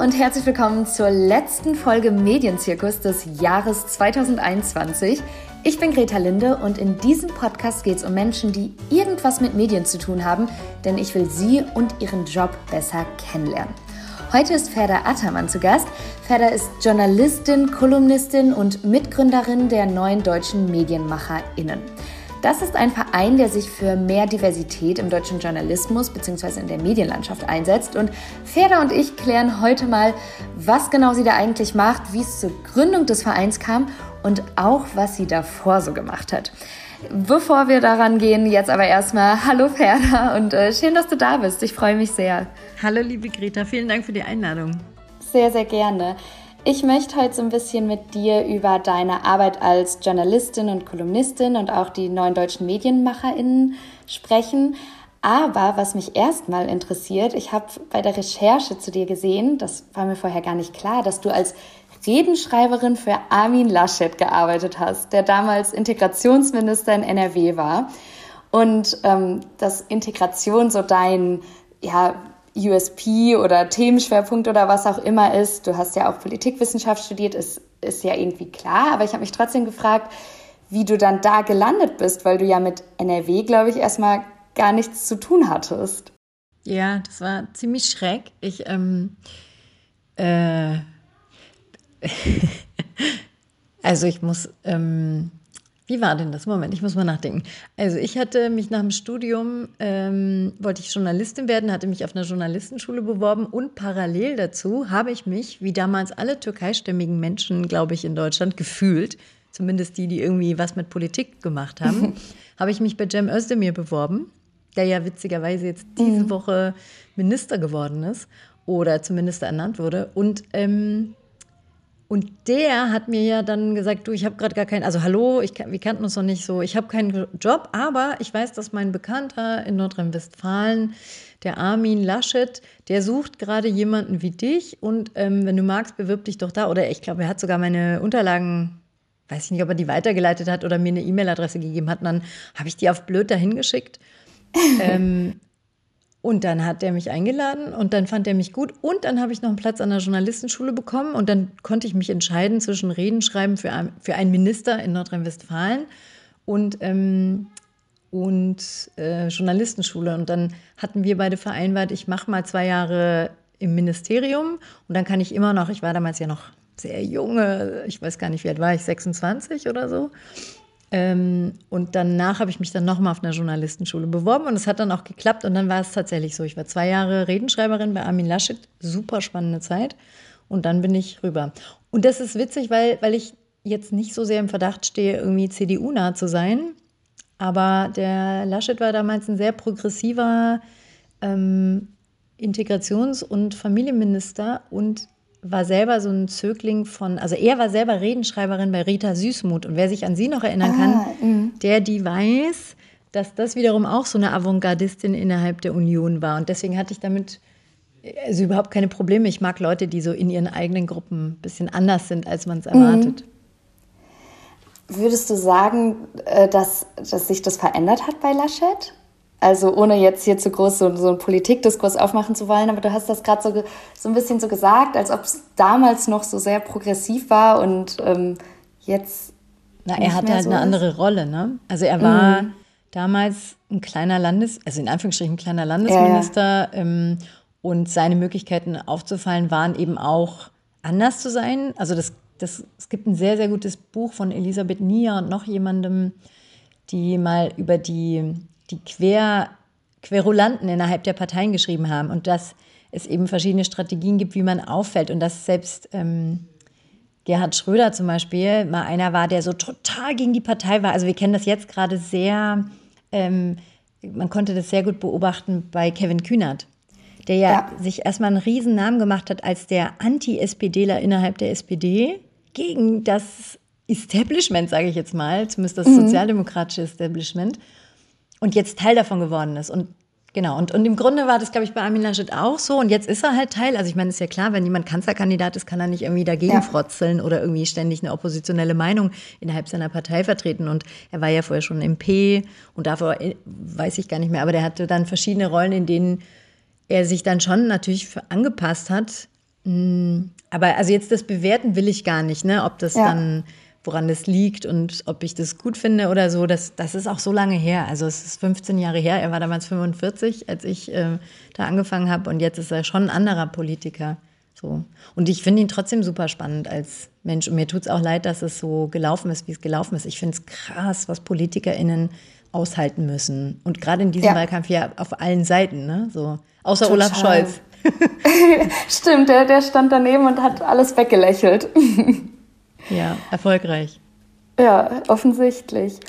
und herzlich willkommen zur letzten Folge Medienzirkus des Jahres 2021. Ich bin Greta Linde und in diesem Podcast geht es um Menschen, die irgendwas mit Medien zu tun haben, denn ich will sie und ihren Job besser kennenlernen. Heute ist Ferda Attermann zu Gast. Ferda ist Journalistin, Kolumnistin und Mitgründerin der neuen deutschen MedienmacherInnen. Das ist ein Verein, der sich für mehr Diversität im deutschen Journalismus bzw. in der Medienlandschaft einsetzt. Und Ferda und ich klären heute mal, was genau sie da eigentlich macht, wie es zur Gründung des Vereins kam und auch, was sie davor so gemacht hat. Bevor wir daran gehen, jetzt aber erstmal Hallo Ferda und äh, schön, dass du da bist. Ich freue mich sehr. Hallo liebe Greta, vielen Dank für die Einladung. Sehr, sehr gerne. Ich möchte heute so ein bisschen mit dir über deine Arbeit als Journalistin und Kolumnistin und auch die neuen deutschen MedienmacherInnen sprechen. Aber was mich erstmal interessiert, ich habe bei der Recherche zu dir gesehen, das war mir vorher gar nicht klar, dass du als Redenschreiberin für Armin Laschet gearbeitet hast, der damals Integrationsminister in NRW war. Und ähm, dass Integration so dein ja, USP oder Themenschwerpunkt oder was auch immer ist. Du hast ja auch Politikwissenschaft studiert, ist, ist ja irgendwie klar, aber ich habe mich trotzdem gefragt, wie du dann da gelandet bist, weil du ja mit NRW, glaube ich, erstmal gar nichts zu tun hattest. Ja, das war ziemlich schräg. Ich, ähm, äh, also ich muss, ähm, wie war denn das? Moment, ich muss mal nachdenken. Also ich hatte mich nach dem Studium, ähm, wollte ich Journalistin werden, hatte mich auf einer Journalistenschule beworben und parallel dazu habe ich mich, wie damals alle türkeistämmigen Menschen, glaube ich, in Deutschland gefühlt, zumindest die, die irgendwie was mit Politik gemacht haben, habe ich mich bei Cem Özdemir beworben, der ja witzigerweise jetzt diese mhm. Woche Minister geworden ist oder zumindest ernannt wurde. Und ähm, und der hat mir ja dann gesagt, du, ich habe gerade gar keinen, also hallo, ich, wir kannten uns noch nicht so, ich habe keinen Job, aber ich weiß, dass mein Bekannter in Nordrhein-Westfalen, der Armin Laschet, der sucht gerade jemanden wie dich und ähm, wenn du magst, bewirb dich doch da. Oder ich glaube, er hat sogar meine Unterlagen, weiß ich nicht, ob er die weitergeleitet hat oder mir eine E-Mail-Adresse gegeben hat. Und dann habe ich die auf blöd dahin geschickt. ähm, und dann hat er mich eingeladen und dann fand er mich gut und dann habe ich noch einen Platz an der Journalistenschule bekommen und dann konnte ich mich entscheiden zwischen Reden schreiben für, ein, für einen Minister in Nordrhein-Westfalen und, ähm, und äh, Journalistenschule. Und dann hatten wir beide vereinbart, ich mache mal zwei Jahre im Ministerium und dann kann ich immer noch, ich war damals ja noch sehr junge, ich weiß gar nicht, wie alt war ich, 26 oder so. Ähm, und danach habe ich mich dann nochmal auf einer Journalistenschule beworben und es hat dann auch geklappt. Und dann war es tatsächlich so. Ich war zwei Jahre Redenschreiberin bei Armin Laschet, super spannende Zeit. Und dann bin ich rüber. Und das ist witzig, weil, weil ich jetzt nicht so sehr im Verdacht stehe, irgendwie CDU-nah zu sein. Aber der Laschet war damals ein sehr progressiver ähm, Integrations- und Familienminister und war selber so ein Zögling von, also er war selber Redenschreiberin bei Rita Süßmuth. Und wer sich an sie noch erinnern kann, ah, mm. der, die weiß, dass das wiederum auch so eine Avantgardistin innerhalb der Union war. Und deswegen hatte ich damit also überhaupt keine Probleme. Ich mag Leute, die so in ihren eigenen Gruppen ein bisschen anders sind, als man es mhm. erwartet. Würdest du sagen, äh, dass, dass sich das verändert hat bei Laschet? Also ohne jetzt hier zu groß so, so einen Politikdiskurs aufmachen zu wollen, aber du hast das gerade so, so ein bisschen so gesagt, als ob es damals noch so sehr progressiv war und ähm, jetzt. Na, er hatte halt so eine ist. andere Rolle, ne? Also er war mhm. damals ein kleiner Landes-, also in Anführungsstrichen ein kleiner Landesminister ja, ja. Ähm, und seine Möglichkeiten aufzufallen waren eben auch anders zu sein. Also das, das, es gibt ein sehr, sehr gutes Buch von Elisabeth Nia und noch jemandem, die mal über die die Quer, Querulanten innerhalb der Parteien geschrieben haben und dass es eben verschiedene Strategien gibt, wie man auffällt und dass selbst ähm, Gerhard Schröder zum Beispiel mal einer war, der so total gegen die Partei war. Also wir kennen das jetzt gerade sehr, ähm, man konnte das sehr gut beobachten bei Kevin Kühnert, der ja, ja. sich erstmal einen riesen Namen gemacht hat als der Anti-SPDler innerhalb der SPD gegen das Establishment, sage ich jetzt mal, zumindest das mhm. sozialdemokratische Establishment und jetzt Teil davon geworden ist. Und genau, und, und im Grunde war das, glaube ich, bei Armin Laschet auch so. Und jetzt ist er halt Teil. Also ich meine, ist ja klar, wenn jemand Kanzlerkandidat ist, kann er nicht irgendwie dagegen ja. frotzeln oder irgendwie ständig eine oppositionelle Meinung innerhalb seiner Partei vertreten. Und er war ja vorher schon MP und davor äh, weiß ich gar nicht mehr, aber der hatte dann verschiedene Rollen, in denen er sich dann schon natürlich angepasst hat Mm, aber also jetzt das bewerten will ich gar nicht, ne? Ob das ja. dann, woran das liegt und ob ich das gut finde oder so, das, das ist auch so lange her. Also es ist 15 Jahre her. Er war damals 45, als ich äh, da angefangen habe und jetzt ist er schon ein anderer Politiker. So. Und ich finde ihn trotzdem super spannend als Mensch. Und mir tut es auch leid, dass es so gelaufen ist, wie es gelaufen ist. Ich finde es krass, was PolitikerInnen aushalten müssen. Und gerade in diesem ja. Wahlkampf ja auf allen Seiten, ne? So. Außer Total. Olaf Scholz. Stimmt, der, der stand daneben und hat alles weggelächelt. ja, erfolgreich. Ja, offensichtlich.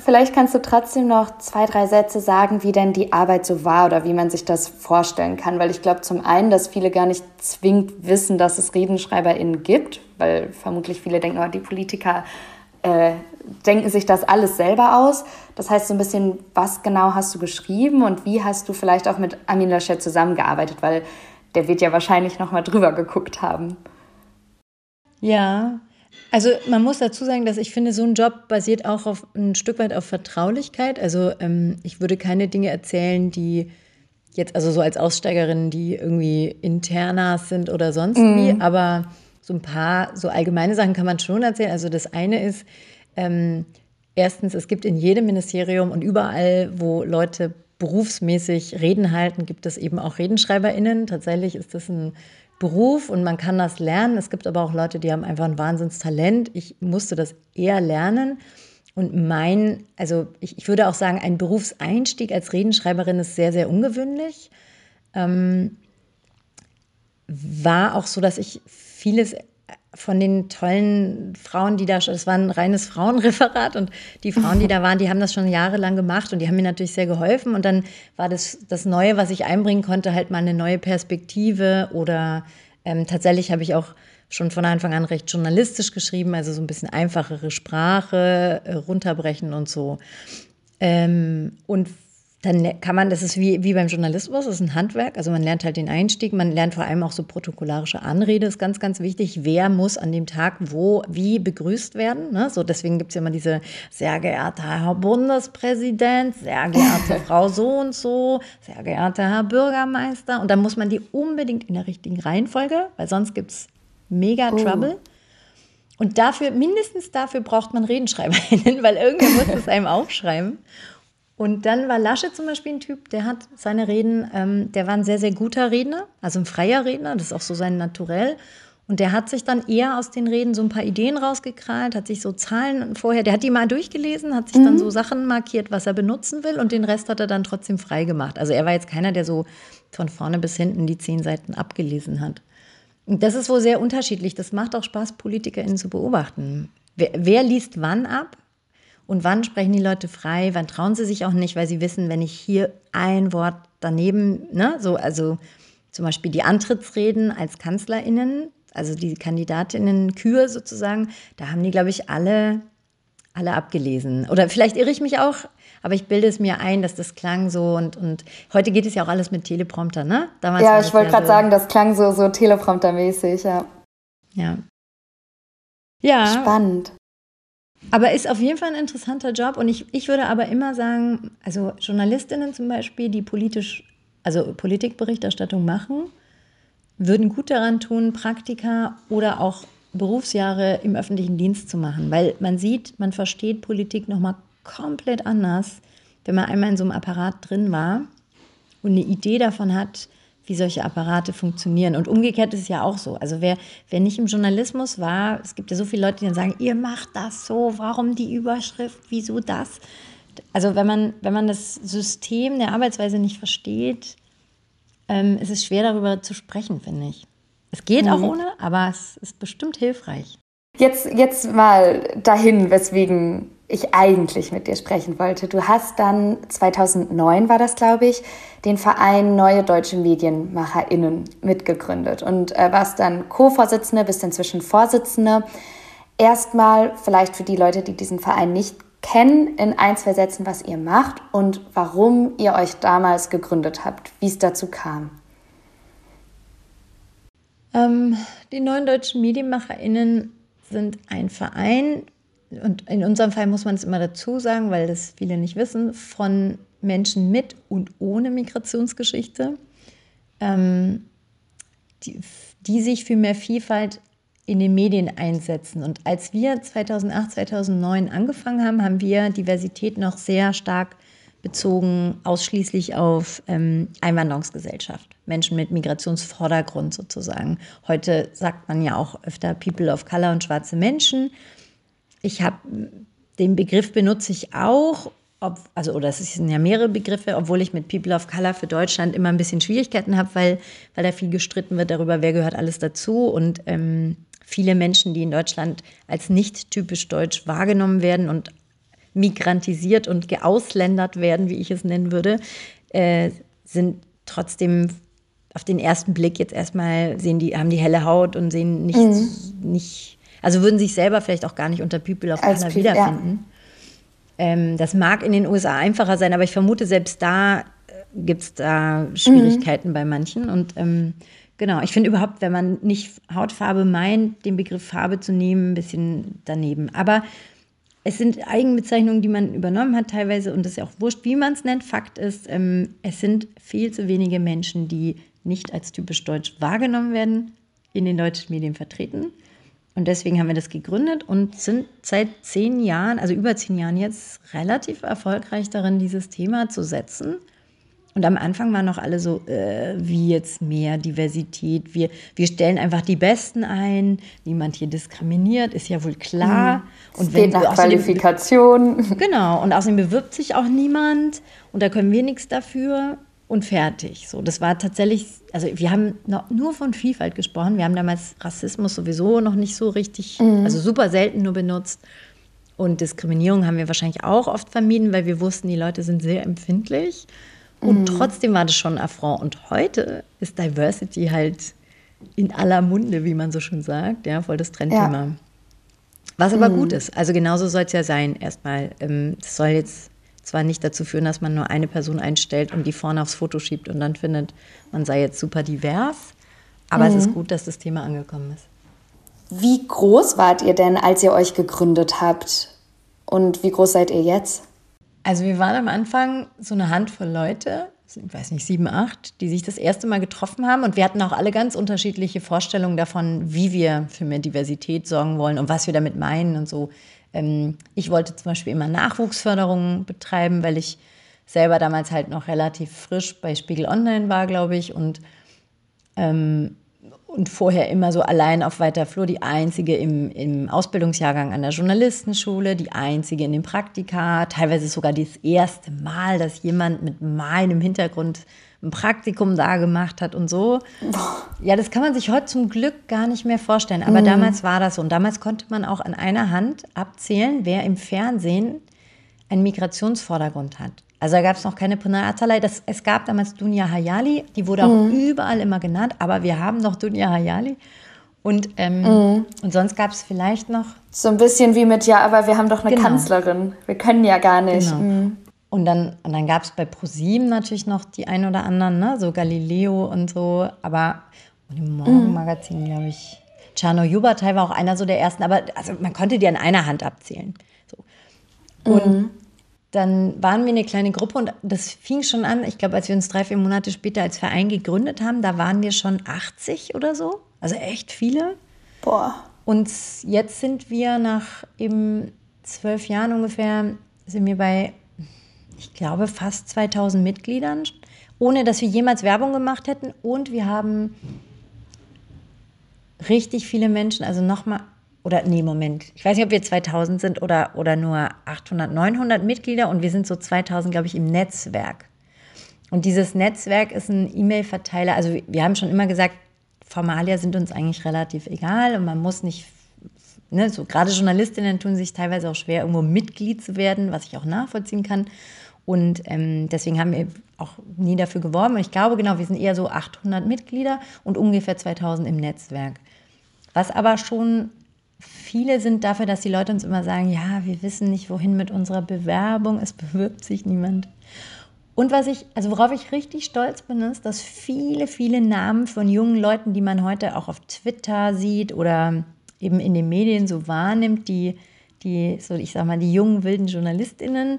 Vielleicht kannst du trotzdem noch zwei, drei Sätze sagen, wie denn die Arbeit so war oder wie man sich das vorstellen kann. Weil ich glaube zum einen, dass viele gar nicht zwingend wissen, dass es RedenschreiberInnen gibt, weil vermutlich viele denken, oh, die Politiker äh, denken sich das alles selber aus. Das heißt so ein bisschen, was genau hast du geschrieben und wie hast du vielleicht auch mit Amin Laschet zusammengearbeitet, weil der wird ja wahrscheinlich noch mal drüber geguckt haben. Ja, also man muss dazu sagen, dass ich finde, so ein Job basiert auch auf ein Stück weit auf Vertraulichkeit. Also ähm, ich würde keine Dinge erzählen, die jetzt, also so als Aussteigerin, die irgendwie interner sind oder sonst mhm. wie, aber so ein paar so allgemeine Sachen kann man schon erzählen. Also das eine ist, ähm, erstens, es gibt in jedem Ministerium und überall, wo Leute berufsmäßig Reden halten, gibt es eben auch RedenschreiberInnen. Tatsächlich ist das ein Beruf und man kann das lernen. Es gibt aber auch Leute, die haben einfach ein Wahnsinnstalent. Ich musste das eher lernen. Und mein, also ich, ich würde auch sagen, ein Berufseinstieg als Redenschreiberin ist sehr, sehr ungewöhnlich. Ähm, war auch so, dass ich vieles von den tollen Frauen, die da, das war ein reines Frauenreferat und die Frauen, die da waren, die haben das schon jahrelang gemacht und die haben mir natürlich sehr geholfen und dann war das, das Neue, was ich einbringen konnte, halt mal eine neue Perspektive oder ähm, tatsächlich habe ich auch schon von Anfang an recht journalistisch geschrieben, also so ein bisschen einfachere Sprache, äh, runterbrechen und so. Ähm, und dann kann man, das ist wie, wie beim Journalismus, das ist ein Handwerk. Also man lernt halt den Einstieg, man lernt vor allem auch so protokollarische Anrede, ist ganz, ganz wichtig. Wer muss an dem Tag wo, wie begrüßt werden? Ne? So, deswegen gibt es ja immer diese sehr geehrter Herr Bundespräsident, sehr geehrte Frau so und so, sehr geehrter Herr Bürgermeister. Und dann muss man die unbedingt in der richtigen Reihenfolge, weil sonst gibt es mega oh. Trouble. Und dafür, mindestens dafür braucht man Redenschreiberinnen, weil irgendwer muss es einem aufschreiben. Und dann war Lasche zum Beispiel ein Typ, der hat seine Reden, ähm, der war ein sehr, sehr guter Redner, also ein freier Redner, das ist auch so sein Naturell. Und der hat sich dann eher aus den Reden so ein paar Ideen rausgekrallt, hat sich so Zahlen vorher, der hat die mal durchgelesen, hat sich mhm. dann so Sachen markiert, was er benutzen will und den Rest hat er dann trotzdem frei gemacht. Also er war jetzt keiner, der so von vorne bis hinten die zehn Seiten abgelesen hat. Und das ist wohl sehr unterschiedlich. Das macht auch Spaß, PolitikerInnen zu beobachten. Wer, wer liest wann ab? Und wann sprechen die Leute frei? Wann trauen sie sich auch nicht, weil sie wissen, wenn ich hier ein Wort daneben, ne, so, also zum Beispiel die Antrittsreden als KanzlerInnen, also die Kandidatinnen Kür sozusagen, da haben die, glaube ich, alle, alle abgelesen. Oder vielleicht irre ich mich auch, aber ich bilde es mir ein, dass das klang so und, und heute geht es ja auch alles mit Teleprompter, ne? Damals ja, ich wollte gerade so sagen, das klang so, so Teleprompter-mäßig, ja. Ja. Ja. Spannend. Aber ist auf jeden Fall ein interessanter Job. Und ich, ich würde aber immer sagen, also Journalistinnen zum Beispiel, die politisch, also Politikberichterstattung machen, würden gut daran tun, Praktika oder auch Berufsjahre im öffentlichen Dienst zu machen, weil man sieht, man versteht Politik nochmal komplett anders, wenn man einmal in so einem Apparat drin war und eine Idee davon hat, wie solche Apparate funktionieren. Und umgekehrt ist es ja auch so. Also wer, wer nicht im Journalismus war, es gibt ja so viele Leute, die dann sagen, ihr macht das so, warum die Überschrift, wieso das? Also wenn man, wenn man das System der Arbeitsweise nicht versteht, ähm, ist es schwer darüber zu sprechen, finde ich. Es geht mhm. auch ohne, aber es ist bestimmt hilfreich. Jetzt, jetzt mal dahin, weswegen ich eigentlich mit dir sprechen wollte. Du hast dann 2009 war das, glaube ich, den Verein Neue Deutsche MedienmacherInnen mitgegründet und äh, warst dann Co-Vorsitzende, bist inzwischen Vorsitzende. Erstmal vielleicht für die Leute, die diesen Verein nicht kennen, in ein, zwei Sätzen, was ihr macht und warum ihr euch damals gegründet habt, wie es dazu kam. Ähm, die Neuen Deutschen MedienmacherInnen sind ein Verein, und in unserem Fall muss man es immer dazu sagen, weil das viele nicht wissen, von Menschen mit und ohne Migrationsgeschichte. Ähm, die, die sich für mehr Vielfalt in den Medien einsetzen. Und als wir 2008, 2009 angefangen haben, haben wir Diversität noch sehr stark bezogen, ausschließlich auf ähm, Einwanderungsgesellschaft, Menschen mit Migrationsvordergrund sozusagen. Heute sagt man ja auch öfter People of Color und schwarze Menschen. Ich habe den Begriff benutze ich auch, ob, also oder es sind ja mehrere Begriffe, obwohl ich mit People of Color für Deutschland immer ein bisschen Schwierigkeiten habe, weil, weil da viel gestritten wird darüber, wer gehört alles dazu und ähm, viele Menschen, die in Deutschland als nicht typisch deutsch wahrgenommen werden und migrantisiert und geausländert werden, wie ich es nennen würde, äh, sind trotzdem auf den ersten Blick jetzt erstmal sehen die, haben die helle Haut und sehen nicht, mhm. nicht also würden sich selber vielleicht auch gar nicht unter People of Color wiederfinden. Ja. Ähm, das mag in den USA einfacher sein, aber ich vermute, selbst da äh, gibt es da Schwierigkeiten mhm. bei manchen. Und ähm, Genau, ich finde überhaupt, wenn man nicht Hautfarbe meint, den Begriff Farbe zu nehmen, ein bisschen daneben. Aber es sind Eigenbezeichnungen, die man übernommen hat teilweise und das ist ja auch wurscht, wie man es nennt. Fakt ist, ähm, es sind viel zu wenige Menschen, die nicht als typisch deutsch wahrgenommen werden, in den deutschen Medien vertreten. Und deswegen haben wir das gegründet und sind seit zehn Jahren, also über zehn Jahren jetzt, relativ erfolgreich darin, dieses Thema zu setzen und am Anfang waren noch alle so, äh, wie jetzt mehr Diversität. Wir, wir stellen einfach die Besten ein. Niemand hier diskriminiert, ist ja wohl klar. Mhm. Und es geht nach Qualifikation. Genau. Und außerdem bewirbt sich auch niemand. Und da können wir nichts dafür. Und fertig. So, das war tatsächlich, also wir haben nur von Vielfalt gesprochen. Wir haben damals Rassismus sowieso noch nicht so richtig, mhm. also super selten nur benutzt. Und Diskriminierung haben wir wahrscheinlich auch oft vermieden, weil wir wussten, die Leute sind sehr empfindlich. Und mhm. trotzdem war das schon ein Affront. Und heute ist Diversity halt in aller Munde, wie man so schön sagt, ja, voll das Trendthema. Ja. Was aber mhm. gut ist. Also genauso soll es ja sein. Erstmal, ähm, es soll jetzt zwar nicht dazu führen, dass man nur eine Person einstellt und die vorne aufs Foto schiebt und dann findet, man sei jetzt super divers. Aber mhm. es ist gut, dass das Thema angekommen ist. Wie groß wart ihr denn, als ihr euch gegründet habt? Und wie groß seid ihr jetzt? Also wir waren am Anfang so eine Handvoll Leute, ich weiß nicht, sieben, acht, die sich das erste Mal getroffen haben. Und wir hatten auch alle ganz unterschiedliche Vorstellungen davon, wie wir für mehr Diversität sorgen wollen und was wir damit meinen und so. Ähm, ich wollte zum Beispiel immer Nachwuchsförderung betreiben, weil ich selber damals halt noch relativ frisch bei Spiegel Online war, glaube ich. Und ähm, und vorher immer so allein auf weiter Flur, die einzige im, im Ausbildungsjahrgang an der Journalistenschule, die einzige in den Praktika, teilweise sogar das erste Mal, dass jemand mit meinem Hintergrund ein Praktikum da gemacht hat und so. Ja, das kann man sich heute zum Glück gar nicht mehr vorstellen, aber mhm. damals war das so. Und damals konnte man auch an einer Hand abzählen, wer im Fernsehen einen Migrationsvordergrund hat. Also da gab es noch keine Punna Atalay. Das, es gab damals Dunja Hayali, die wurde auch mhm. überall immer genannt, aber wir haben noch Dunja Hayali. Und, ähm, mhm. und sonst gab es vielleicht noch. So ein bisschen wie mit, ja, aber wir haben doch eine genau. Kanzlerin. Wir können ja gar nicht. Genau. Mhm. Und dann, und dann gab es bei ProSieben natürlich noch die ein oder anderen, ne? so Galileo und so. Aber und im Morgenmagazin, glaube ich, Czarno Jubatai war auch einer so der ersten. Aber also man konnte die an einer Hand abzählen. So. Und mhm dann waren wir eine kleine Gruppe und das fing schon an, ich glaube, als wir uns drei, vier Monate später als Verein gegründet haben, da waren wir schon 80 oder so. Also echt viele. Boah. Und jetzt sind wir nach eben zwölf Jahren ungefähr, sind wir bei, ich glaube, fast 2000 Mitgliedern, ohne dass wir jemals Werbung gemacht hätten. Und wir haben richtig viele Menschen, also nochmal oder nee, Moment, ich weiß nicht, ob wir 2000 sind oder, oder nur 800, 900 Mitglieder und wir sind so 2000, glaube ich, im Netzwerk. Und dieses Netzwerk ist ein E-Mail-Verteiler. Also wir haben schon immer gesagt, Formalia sind uns eigentlich relativ egal und man muss nicht, ne, so gerade Journalistinnen tun sich teilweise auch schwer, irgendwo Mitglied zu werden, was ich auch nachvollziehen kann. Und ähm, deswegen haben wir auch nie dafür geworben. Und ich glaube genau, wir sind eher so 800 Mitglieder und ungefähr 2000 im Netzwerk. Was aber schon viele sind dafür, dass die Leute uns immer sagen, ja, wir wissen nicht, wohin mit unserer Bewerbung, es bewirbt sich niemand. Und was ich, also worauf ich richtig stolz bin, ist, dass viele, viele Namen von jungen Leuten, die man heute auch auf Twitter sieht oder eben in den Medien so wahrnimmt, die, die, so ich sag mal, die jungen wilden JournalistInnen,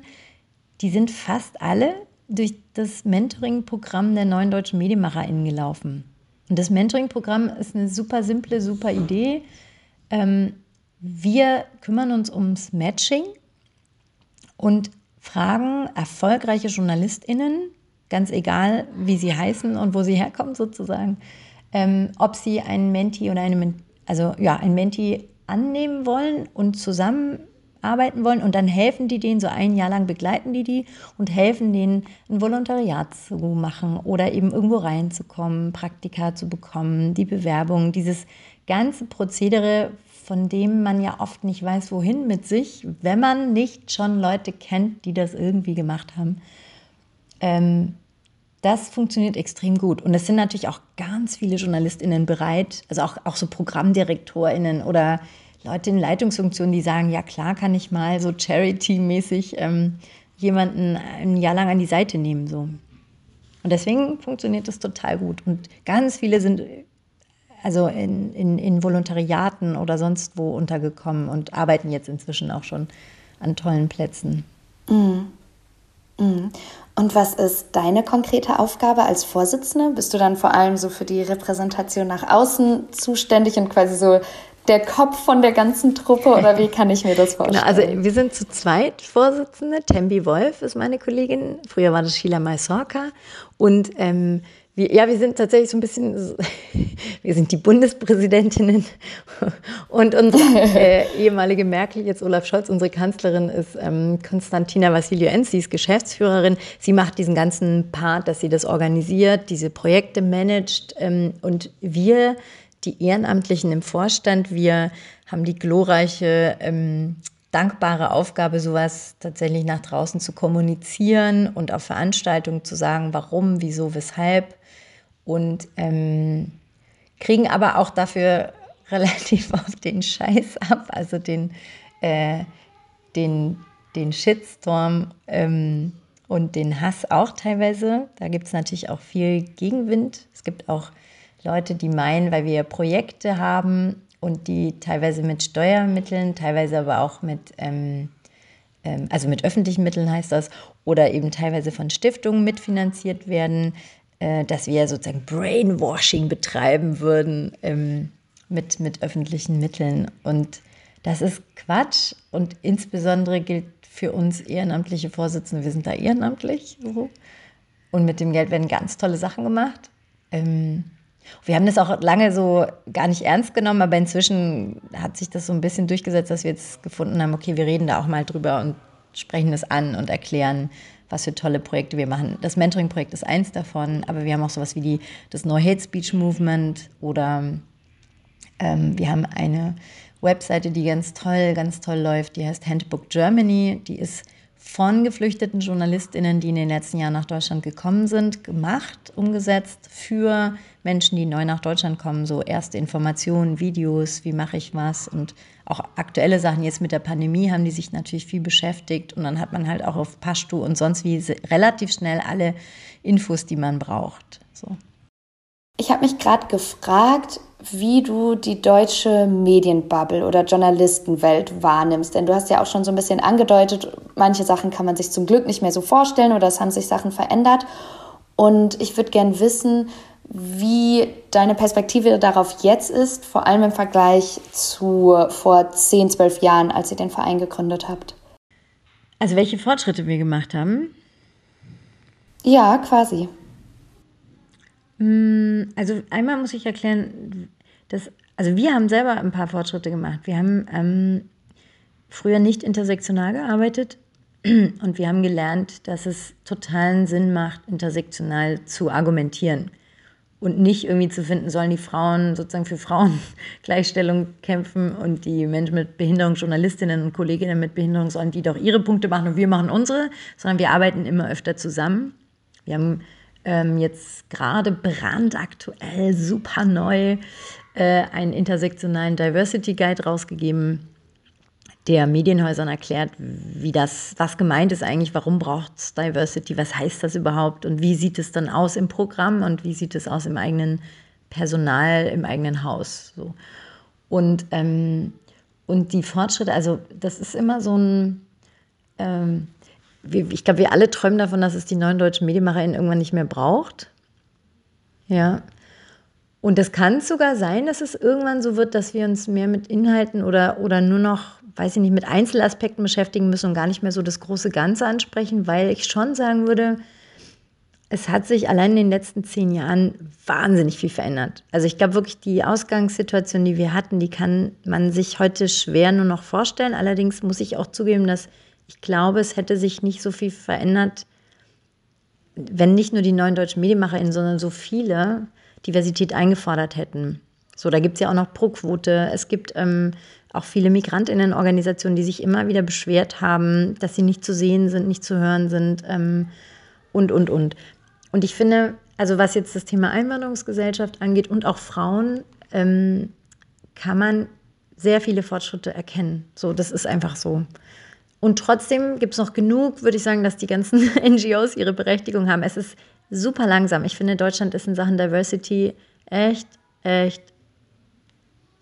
die sind fast alle durch das Mentoring-Programm der neuen deutschen MedienmacherInnen gelaufen. Und das Mentoring-Programm ist eine super simple, super Idee. Ähm, wir kümmern uns ums Matching und fragen erfolgreiche JournalistInnen, ganz egal wie sie heißen und wo sie herkommen sozusagen, ähm, ob sie einen Menti oder eine, also ja, ein Menti annehmen wollen und zusammenarbeiten wollen und dann helfen die denen so ein Jahr lang begleiten die die und helfen denen ein Volontariat zu machen oder eben irgendwo reinzukommen, Praktika zu bekommen, die Bewerbung, dieses ganze Prozedere, von dem man ja oft nicht weiß, wohin mit sich, wenn man nicht schon Leute kennt, die das irgendwie gemacht haben. Ähm, das funktioniert extrem gut. Und es sind natürlich auch ganz viele JournalistInnen bereit, also auch, auch so ProgrammdirektorInnen oder Leute in Leitungsfunktionen, die sagen, ja klar kann ich mal so Charity-mäßig ähm, jemanden ein Jahr lang an die Seite nehmen. So. Und deswegen funktioniert das total gut. Und ganz viele sind also in, in, in Volontariaten oder sonst wo untergekommen und arbeiten jetzt inzwischen auch schon an tollen Plätzen. Mhm. Mhm. Und was ist deine konkrete Aufgabe als Vorsitzende? Bist du dann vor allem so für die Repräsentation nach außen zuständig und quasi so der Kopf von der ganzen Truppe oder wie kann ich mir das vorstellen? Genau, also wir sind zu zweit Vorsitzende. Tembi Wolf ist meine Kollegin. Früher war das Sheila Maisorka. Und ähm, wir, ja, wir sind tatsächlich so ein bisschen, wir sind die Bundespräsidentinnen und unsere äh, ehemalige Merkel, jetzt Olaf Scholz, unsere Kanzlerin ist ähm, Konstantina Vassiliou-Enz, sie ist Geschäftsführerin. Sie macht diesen ganzen Part, dass sie das organisiert, diese Projekte managt ähm, und wir, die Ehrenamtlichen im Vorstand, wir haben die glorreiche ähm, dankbare Aufgabe, sowas tatsächlich nach draußen zu kommunizieren und auf Veranstaltungen zu sagen, warum, wieso, weshalb und ähm, kriegen aber auch dafür relativ oft den Scheiß ab, also den, äh, den, den Shitstorm ähm, und den Hass auch teilweise. Da gibt es natürlich auch viel Gegenwind. Es gibt auch Leute, die meinen, weil wir Projekte haben und die teilweise mit Steuermitteln, teilweise aber auch mit, ähm, ähm, also mit öffentlichen Mitteln heißt das, oder eben teilweise von Stiftungen mitfinanziert werden, äh, dass wir sozusagen Brainwashing betreiben würden ähm, mit, mit öffentlichen Mitteln. Und das ist Quatsch und insbesondere gilt für uns ehrenamtliche Vorsitzende, wir sind da ehrenamtlich. Und mit dem Geld werden ganz tolle Sachen gemacht. Ähm, wir haben das auch lange so gar nicht ernst genommen, aber inzwischen hat sich das so ein bisschen durchgesetzt, dass wir jetzt gefunden haben, okay, wir reden da auch mal drüber und sprechen das an und erklären, was für tolle Projekte wir machen. Das Mentoring-Projekt ist eins davon, aber wir haben auch sowas wie die, das No Hate Speech Movement oder ähm, wir haben eine Webseite, die ganz toll, ganz toll läuft, die heißt Handbook Germany. Die ist von geflüchteten JournalistInnen, die in den letzten Jahren nach Deutschland gekommen sind, gemacht, umgesetzt für Menschen, die neu nach Deutschland kommen. So erste Informationen, Videos, wie mache ich was und auch aktuelle Sachen. Jetzt mit der Pandemie haben die sich natürlich viel beschäftigt und dann hat man halt auch auf Pashtu und sonst wie relativ schnell alle Infos, die man braucht. So. Ich habe mich gerade gefragt, wie du die deutsche Medienbubble oder Journalistenwelt wahrnimmst. Denn du hast ja auch schon so ein bisschen angedeutet, manche Sachen kann man sich zum Glück nicht mehr so vorstellen oder es haben sich Sachen verändert. Und ich würde gern wissen, wie deine Perspektive darauf jetzt ist, vor allem im Vergleich zu vor 10, 12 Jahren, als ihr den Verein gegründet habt. Also welche Fortschritte wir gemacht haben? Ja, quasi. Mm, also einmal muss ich erklären, dass, also wir haben selber ein paar Fortschritte gemacht. Wir haben ähm, früher nicht intersektional gearbeitet und wir haben gelernt, dass es totalen Sinn macht, intersektional zu argumentieren und nicht irgendwie zu finden, sollen die Frauen sozusagen für Frauengleichstellung kämpfen und die Menschen mit Behinderung, Journalistinnen und Kolleginnen mit Behinderung sollen die doch ihre Punkte machen und wir machen unsere, sondern wir arbeiten immer öfter zusammen. Wir haben ähm, jetzt gerade brandaktuell, super neu, äh, einen intersektionalen Diversity Guide rausgegeben, der Medienhäusern erklärt, wie das, was gemeint ist eigentlich, warum braucht es Diversity, was heißt das überhaupt und wie sieht es dann aus im Programm und wie sieht es aus im eigenen Personal, im eigenen Haus. So. Und, ähm, und die Fortschritte, also das ist immer so ein, ähm, ich glaube, wir alle träumen davon, dass es die neuen deutschen MedienmacherInnen irgendwann nicht mehr braucht. Ja. Und es kann sogar sein, dass es irgendwann so wird, dass wir uns mehr mit Inhalten oder, oder nur noch, weiß ich nicht, mit Einzelaspekten beschäftigen müssen und gar nicht mehr so das große Ganze ansprechen, weil ich schon sagen würde, es hat sich allein in den letzten zehn Jahren wahnsinnig viel verändert. Also ich glaube wirklich, die Ausgangssituation, die wir hatten, die kann man sich heute schwer nur noch vorstellen. Allerdings muss ich auch zugeben, dass ich glaube, es hätte sich nicht so viel verändert, wenn nicht nur die neuen deutschen MedienmacherInnen, sondern so viele Diversität eingefordert hätten. So, da gibt es ja auch noch Pro-Quote. Es gibt ähm, auch viele MigrantInnenorganisationen, die sich immer wieder beschwert haben, dass sie nicht zu sehen sind, nicht zu hören sind ähm, und, und, und. Und ich finde, also was jetzt das Thema Einwanderungsgesellschaft angeht und auch Frauen, ähm, kann man sehr viele Fortschritte erkennen. So, das ist einfach so. Und trotzdem gibt es noch genug, würde ich sagen, dass die ganzen NGOs ihre Berechtigung haben. Es ist super langsam. Ich finde, Deutschland ist in Sachen Diversity echt, echt.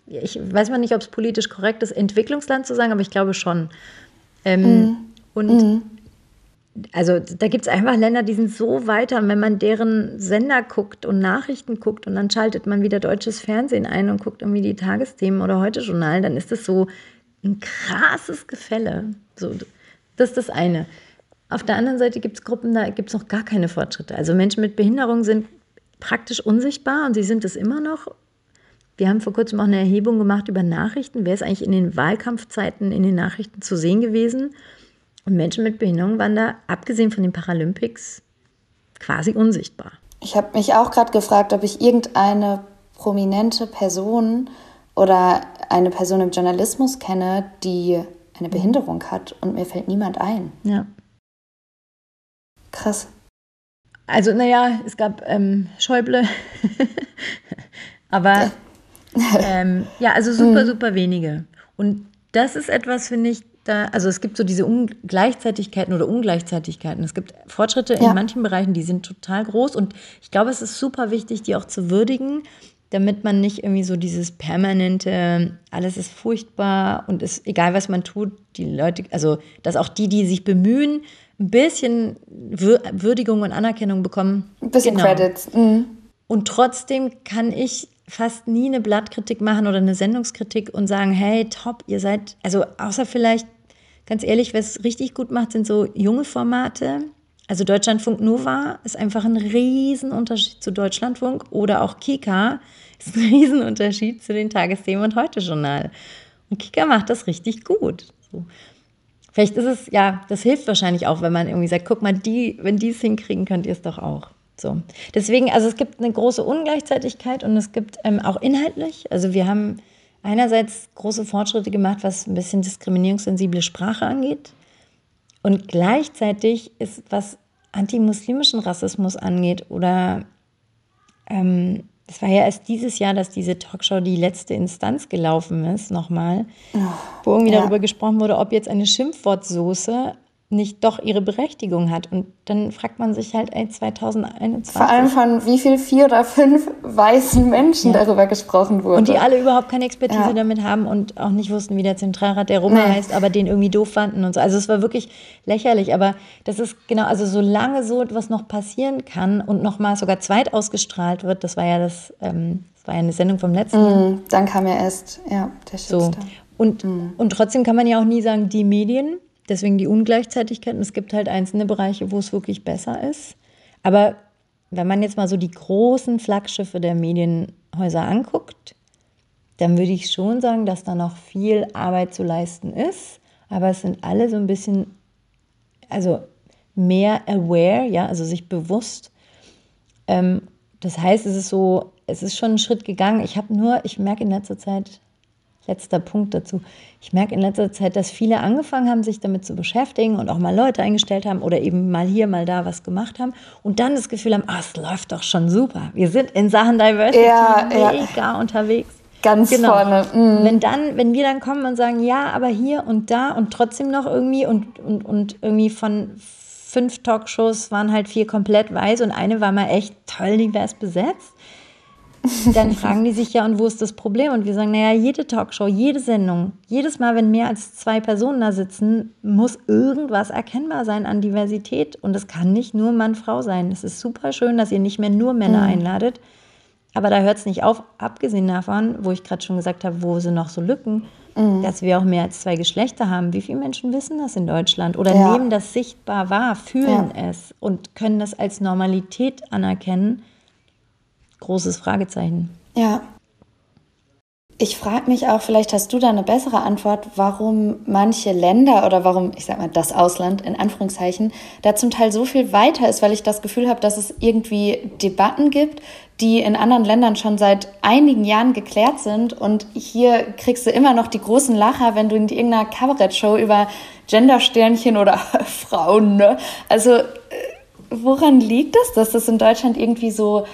Ich weiß mal nicht, ob es politisch korrekt ist, Entwicklungsland zu sagen, aber ich glaube schon. Ähm, mm. Und mm. also da gibt es einfach Länder, die sind so weiter. Und wenn man deren Sender guckt und Nachrichten guckt und dann schaltet man wieder deutsches Fernsehen ein und guckt irgendwie die Tagesthemen oder heute Journal, dann ist das so ein krasses Gefälle. So, das ist das eine. Auf der anderen Seite gibt es Gruppen, da gibt es noch gar keine Fortschritte. Also Menschen mit Behinderung sind praktisch unsichtbar und sie sind es immer noch. Wir haben vor kurzem auch eine Erhebung gemacht über Nachrichten. Wer ist eigentlich in den Wahlkampfzeiten in den Nachrichten zu sehen gewesen? Und Menschen mit Behinderung waren da, abgesehen von den Paralympics, quasi unsichtbar. Ich habe mich auch gerade gefragt, ob ich irgendeine prominente Person oder eine Person im Journalismus kenne, die eine Behinderung hat und mir fällt niemand ein. Ja. Krass. Also, naja, es gab ähm, Schäuble, aber ähm, ja, also super, mhm. super wenige. Und das ist etwas, finde ich, da, also es gibt so diese Ungleichzeitigkeiten oder Ungleichzeitigkeiten. Es gibt Fortschritte ja. in manchen Bereichen, die sind total groß und ich glaube, es ist super wichtig, die auch zu würdigen damit man nicht irgendwie so dieses permanente, alles ist furchtbar und ist egal, was man tut, die Leute, also dass auch die, die sich bemühen, ein bisschen Würdigung und Anerkennung bekommen. Ein bisschen genau. Credits. Mhm. Und trotzdem kann ich fast nie eine Blattkritik machen oder eine Sendungskritik und sagen, hey, top, ihr seid, also außer vielleicht, ganz ehrlich, was es richtig gut macht, sind so junge Formate, also Deutschlandfunk Nova ist einfach ein Riesenunterschied zu Deutschlandfunk oder auch Kika ist ein Riesenunterschied zu den Tagesthemen und Heute-Journal. Und Kika macht das richtig gut. So. Vielleicht ist es, ja, das hilft wahrscheinlich auch, wenn man irgendwie sagt, guck mal, die, wenn die es hinkriegen, könnt ihr es doch auch. So. Deswegen, also es gibt eine große Ungleichzeitigkeit und es gibt ähm, auch inhaltlich, also wir haben einerseits große Fortschritte gemacht, was ein bisschen diskriminierungssensible Sprache angeht. Und gleichzeitig ist, was antimuslimischen Rassismus angeht oder ähm, es war ja erst dieses Jahr, dass diese Talkshow die letzte Instanz gelaufen ist, nochmal, oh, wo irgendwie ja. darüber gesprochen wurde, ob jetzt eine Schimpfwortsoße nicht doch ihre Berechtigung hat. Und dann fragt man sich halt, ey, 2021. Vor allem von wie viel vier oder fünf weißen Menschen ja. darüber gesprochen wurde. Und die alle überhaupt keine Expertise ja. damit haben und auch nicht wussten, wie der Zentralrat der Roma nee. heißt, aber den irgendwie doof fanden und so. Also es war wirklich lächerlich. Aber das ist genau, also solange so etwas noch passieren kann und nochmal sogar zweit ausgestrahlt wird, das war ja das, ähm, das war ja eine Sendung vom letzten mm, Jahr. Dann kam ja erst, ja, der Shitstorm. So. Und, mm. und trotzdem kann man ja auch nie sagen, die Medien, Deswegen die Ungleichzeitigkeiten. Es gibt halt einzelne Bereiche, wo es wirklich besser ist. Aber wenn man jetzt mal so die großen Flaggschiffe der Medienhäuser anguckt, dann würde ich schon sagen, dass da noch viel Arbeit zu leisten ist. Aber es sind alle so ein bisschen, also mehr aware, ja, also sich bewusst. Ähm, das heißt, es ist so, es ist schon ein Schritt gegangen. Ich habe nur, ich merke in letzter Zeit, letzter Punkt dazu. Ich merke in letzter Zeit, dass viele angefangen haben, sich damit zu beschäftigen und auch mal Leute eingestellt haben oder eben mal hier, mal da was gemacht haben und dann das Gefühl haben, ah, es läuft doch schon super. Wir sind in Sachen Diversity ja, mega ja. unterwegs. Ganz genau. vorne. Mhm. Wenn dann, wenn wir dann kommen und sagen, ja, aber hier und da und trotzdem noch irgendwie und, und, und irgendwie von fünf Talkshows waren halt vier komplett weiß und eine war mal echt toll divers besetzt dann fragen die sich ja, und wo ist das Problem? Und wir sagen, naja, jede Talkshow, jede Sendung, jedes Mal, wenn mehr als zwei Personen da sitzen, muss irgendwas erkennbar sein an Diversität. Und es kann nicht nur Mann-Frau sein. Es ist super schön, dass ihr nicht mehr nur Männer mhm. einladet. Aber da hört es nicht auf, abgesehen davon, wo ich gerade schon gesagt habe, wo sind noch so Lücken, mhm. dass wir auch mehr als zwei Geschlechter haben. Wie viele Menschen wissen das in Deutschland oder ja. nehmen das sichtbar wahr, fühlen ja. es und können das als Normalität anerkennen? Großes Fragezeichen. Ja, ich frage mich auch, vielleicht hast du da eine bessere Antwort, warum manche Länder oder warum, ich sag mal, das Ausland in Anführungszeichen, da zum Teil so viel weiter ist, weil ich das Gefühl habe, dass es irgendwie Debatten gibt, die in anderen Ländern schon seit einigen Jahren geklärt sind. Und hier kriegst du immer noch die großen Lacher, wenn du in irgendeiner Kabarettshow über Gendersternchen oder Frauen, ne? Also, äh, woran liegt das, dass das in Deutschland irgendwie so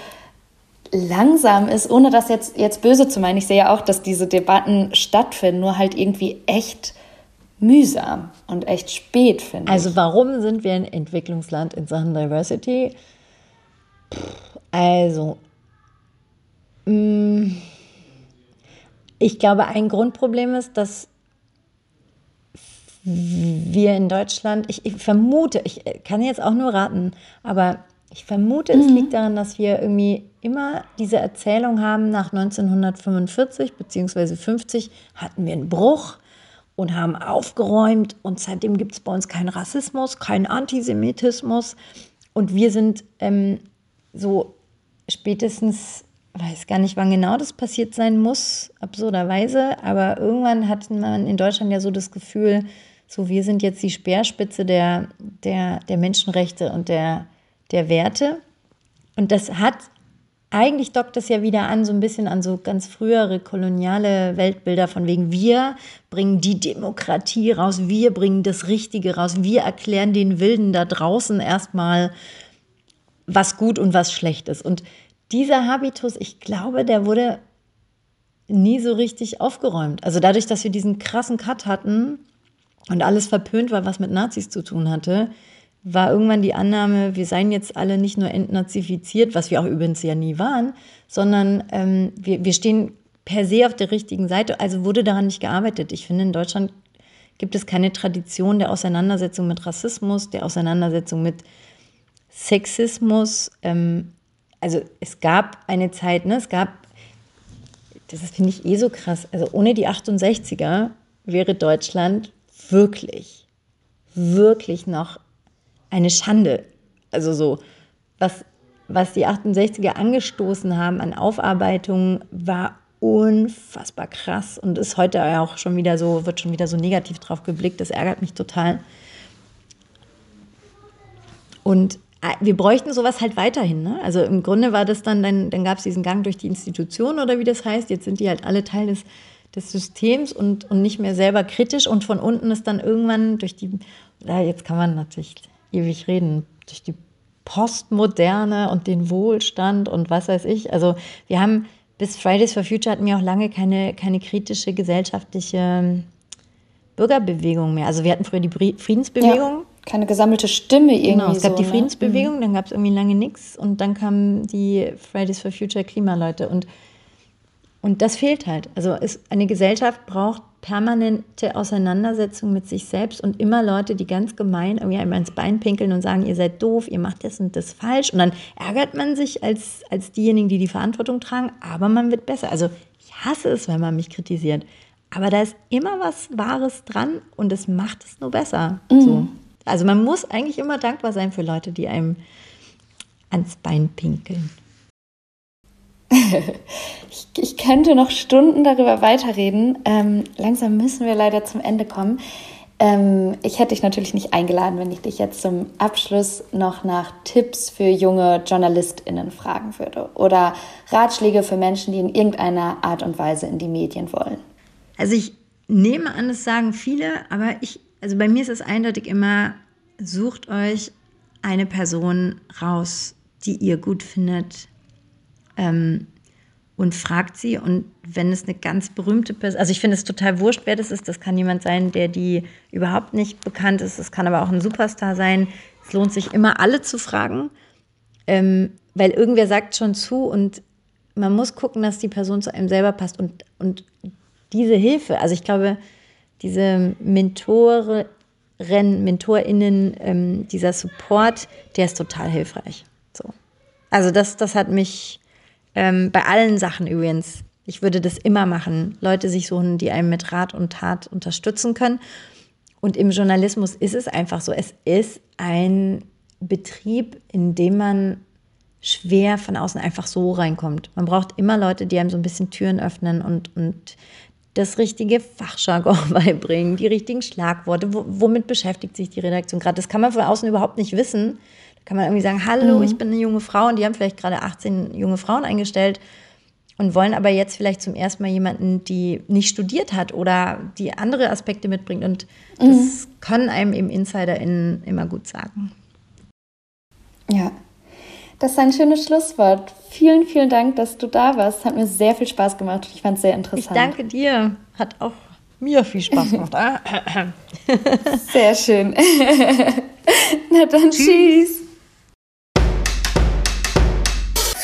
langsam ist, ohne das jetzt, jetzt böse zu meinen. Ich sehe ja auch, dass diese Debatten stattfinden, nur halt irgendwie echt mühsam und echt spät, finde also ich. Also warum sind wir ein Entwicklungsland in Sachen Diversity? Also, mm, ich glaube, ein Grundproblem ist, dass wir in Deutschland, ich, ich vermute, ich kann jetzt auch nur raten, aber ich vermute, es mhm. liegt daran, dass wir irgendwie immer diese Erzählung haben, nach 1945 bzw. 50 hatten wir einen Bruch und haben aufgeräumt und seitdem gibt es bei uns keinen Rassismus, keinen Antisemitismus und wir sind ähm, so spätestens, weiß gar nicht, wann genau das passiert sein muss, absurderweise, aber irgendwann hat man in Deutschland ja so das Gefühl, so wir sind jetzt die Speerspitze der, der, der Menschenrechte und der der Werte. Und das hat, eigentlich dockt das ja wieder an, so ein bisschen an so ganz frühere koloniale Weltbilder von wegen, wir bringen die Demokratie raus, wir bringen das Richtige raus, wir erklären den Wilden da draußen erstmal, was gut und was schlecht ist. Und dieser Habitus, ich glaube, der wurde nie so richtig aufgeräumt. Also dadurch, dass wir diesen krassen Cut hatten und alles verpönt war, was mit Nazis zu tun hatte, war irgendwann die Annahme, wir seien jetzt alle nicht nur entnazifiziert, was wir auch übrigens ja nie waren, sondern ähm, wir, wir stehen per se auf der richtigen Seite. Also wurde daran nicht gearbeitet. Ich finde, in Deutschland gibt es keine Tradition der Auseinandersetzung mit Rassismus, der Auseinandersetzung mit Sexismus. Ähm, also es gab eine Zeit, ne, es gab, das finde ich eh so krass, also ohne die 68er wäre Deutschland wirklich, wirklich noch eine Schande. Also so, was, was die 68er angestoßen haben an Aufarbeitung, war unfassbar krass und ist heute auch schon wieder so, wird schon wieder so negativ drauf geblickt. Das ärgert mich total. Und äh, wir bräuchten sowas halt weiterhin. Ne? Also im Grunde war das dann, dann, dann gab es diesen Gang durch die Institution oder wie das heißt. Jetzt sind die halt alle Teil des, des Systems und, und nicht mehr selber kritisch. Und von unten ist dann irgendwann durch die, ja, jetzt kann man natürlich ewig reden, durch die Postmoderne und den Wohlstand und was weiß ich. Also wir haben bis Fridays for Future hatten wir auch lange keine, keine kritische gesellschaftliche Bürgerbewegung mehr. Also wir hatten früher die Friedensbewegung. Ja, keine gesammelte Stimme irgendwie. Genau, es gab so, die ne? Friedensbewegung, mhm. dann gab es irgendwie lange nichts und dann kamen die Fridays for Future Klimaleute und und das fehlt halt. Also ist, eine Gesellschaft braucht permanente Auseinandersetzung mit sich selbst und immer Leute, die ganz gemein irgendwie einmal ins Bein pinkeln und sagen, ihr seid doof, ihr macht das und das falsch. Und dann ärgert man sich als, als diejenigen, die die Verantwortung tragen, aber man wird besser. Also ich hasse es, wenn man mich kritisiert. Aber da ist immer was Wahres dran und es macht es nur besser. Mhm. So. Also man muss eigentlich immer dankbar sein für Leute, die einem ans Bein pinkeln. Ich, ich, könnte noch Stunden darüber weiterreden. Ähm, langsam müssen wir leider zum Ende kommen. Ähm, ich hätte dich natürlich nicht eingeladen, wenn ich dich jetzt zum Abschluss noch nach Tipps für junge JournalistInnen fragen würde oder Ratschläge für Menschen, die in irgendeiner Art und Weise in die Medien wollen. Also ich nehme an, das sagen viele, aber ich, also bei mir ist es eindeutig immer, sucht euch eine Person raus, die ihr gut findet, ähm, und fragt sie. Und wenn es eine ganz berühmte Person, also ich finde es total wurscht, wer das ist. Das kann jemand sein, der die überhaupt nicht bekannt ist. Es kann aber auch ein Superstar sein. Es lohnt sich immer, alle zu fragen, ähm, weil irgendwer sagt schon zu und man muss gucken, dass die Person zu einem selber passt. Und, und diese Hilfe, also ich glaube, diese Mentoren, MentorInnen, ähm, dieser Support, der ist total hilfreich. So. Also das, das hat mich Ähm, bei allen Sachen übrigens. Ich würde das immer machen. Leute sich suchen, die einem mit Rat und Tat unterstützen können. Und im Journalismus ist es einfach so. Es ist ein Betrieb, in dem man schwer von außen einfach so reinkommt. Man braucht immer Leute, die einem so ein bisschen Türen öffnen und, und das richtige Fachjargon beibringen, die richtigen Schlagworte, wo, womit beschäftigt sich die Redaktion gerade. Das kann man von außen überhaupt nicht wissen. Kann man irgendwie sagen, hallo, mhm. ich bin eine junge Frau und die haben vielleicht gerade 18 junge Frauen eingestellt und wollen aber jetzt vielleicht zum ersten Mal jemanden, die nicht studiert hat oder die andere Aspekte mitbringt. Und das mhm. können einem eben InsiderInnen immer gut sagen. Ja, das ist ein schönes Schlusswort. Vielen, vielen Dank, dass du da warst. Hat mir sehr viel Spaß gemacht. Ich fand es sehr interessant. Ich danke dir. Hat auch mir viel Spaß gemacht. sehr schön. Na dann, tschüss. tschüss.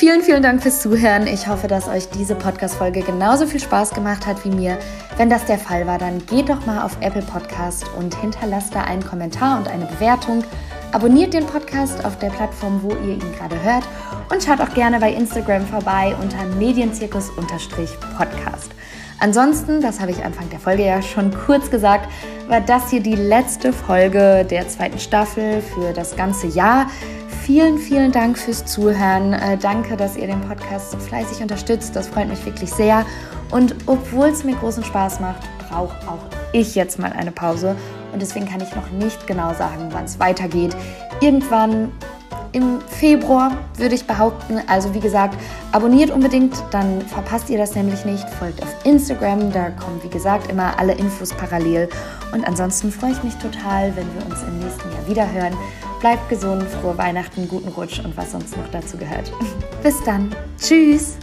Vielen, vielen Dank fürs Zuhören. Ich hoffe, dass euch diese Podcast-Folge genauso viel Spaß gemacht hat wie mir. Wenn das der Fall war, dann geht doch mal auf Apple Podcast und hinterlasst da einen Kommentar und eine Bewertung. Abonniert den Podcast auf der Plattform, wo ihr ihn gerade hört und schaut auch gerne bei Instagram vorbei unter Medienzirkus-Podcast. Ansonsten, das habe ich Anfang der Folge ja schon kurz gesagt, war das hier die letzte Folge der zweiten Staffel für das ganze Jahr. Vielen, vielen Dank fürs Zuhören. Äh, danke, dass ihr den Podcast so fleißig unterstützt. Das freut mich wirklich sehr. Und obwohl es mir großen Spaß macht, brauche auch ich jetzt mal eine Pause. Und deswegen kann ich noch nicht genau sagen, wann es weitergeht. Irgendwann im Februar würde ich behaupten. Also wie gesagt, abonniert unbedingt, dann verpasst ihr das nämlich nicht. Folgt auf Instagram, da kommen wie gesagt immer alle Infos parallel. Und ansonsten freue ich mich total, wenn wir uns im nächsten Jahr wieder hören. Bleibt gesund, frohe Weihnachten, guten Rutsch und was sonst noch dazu gehört. Bis dann. Tschüss.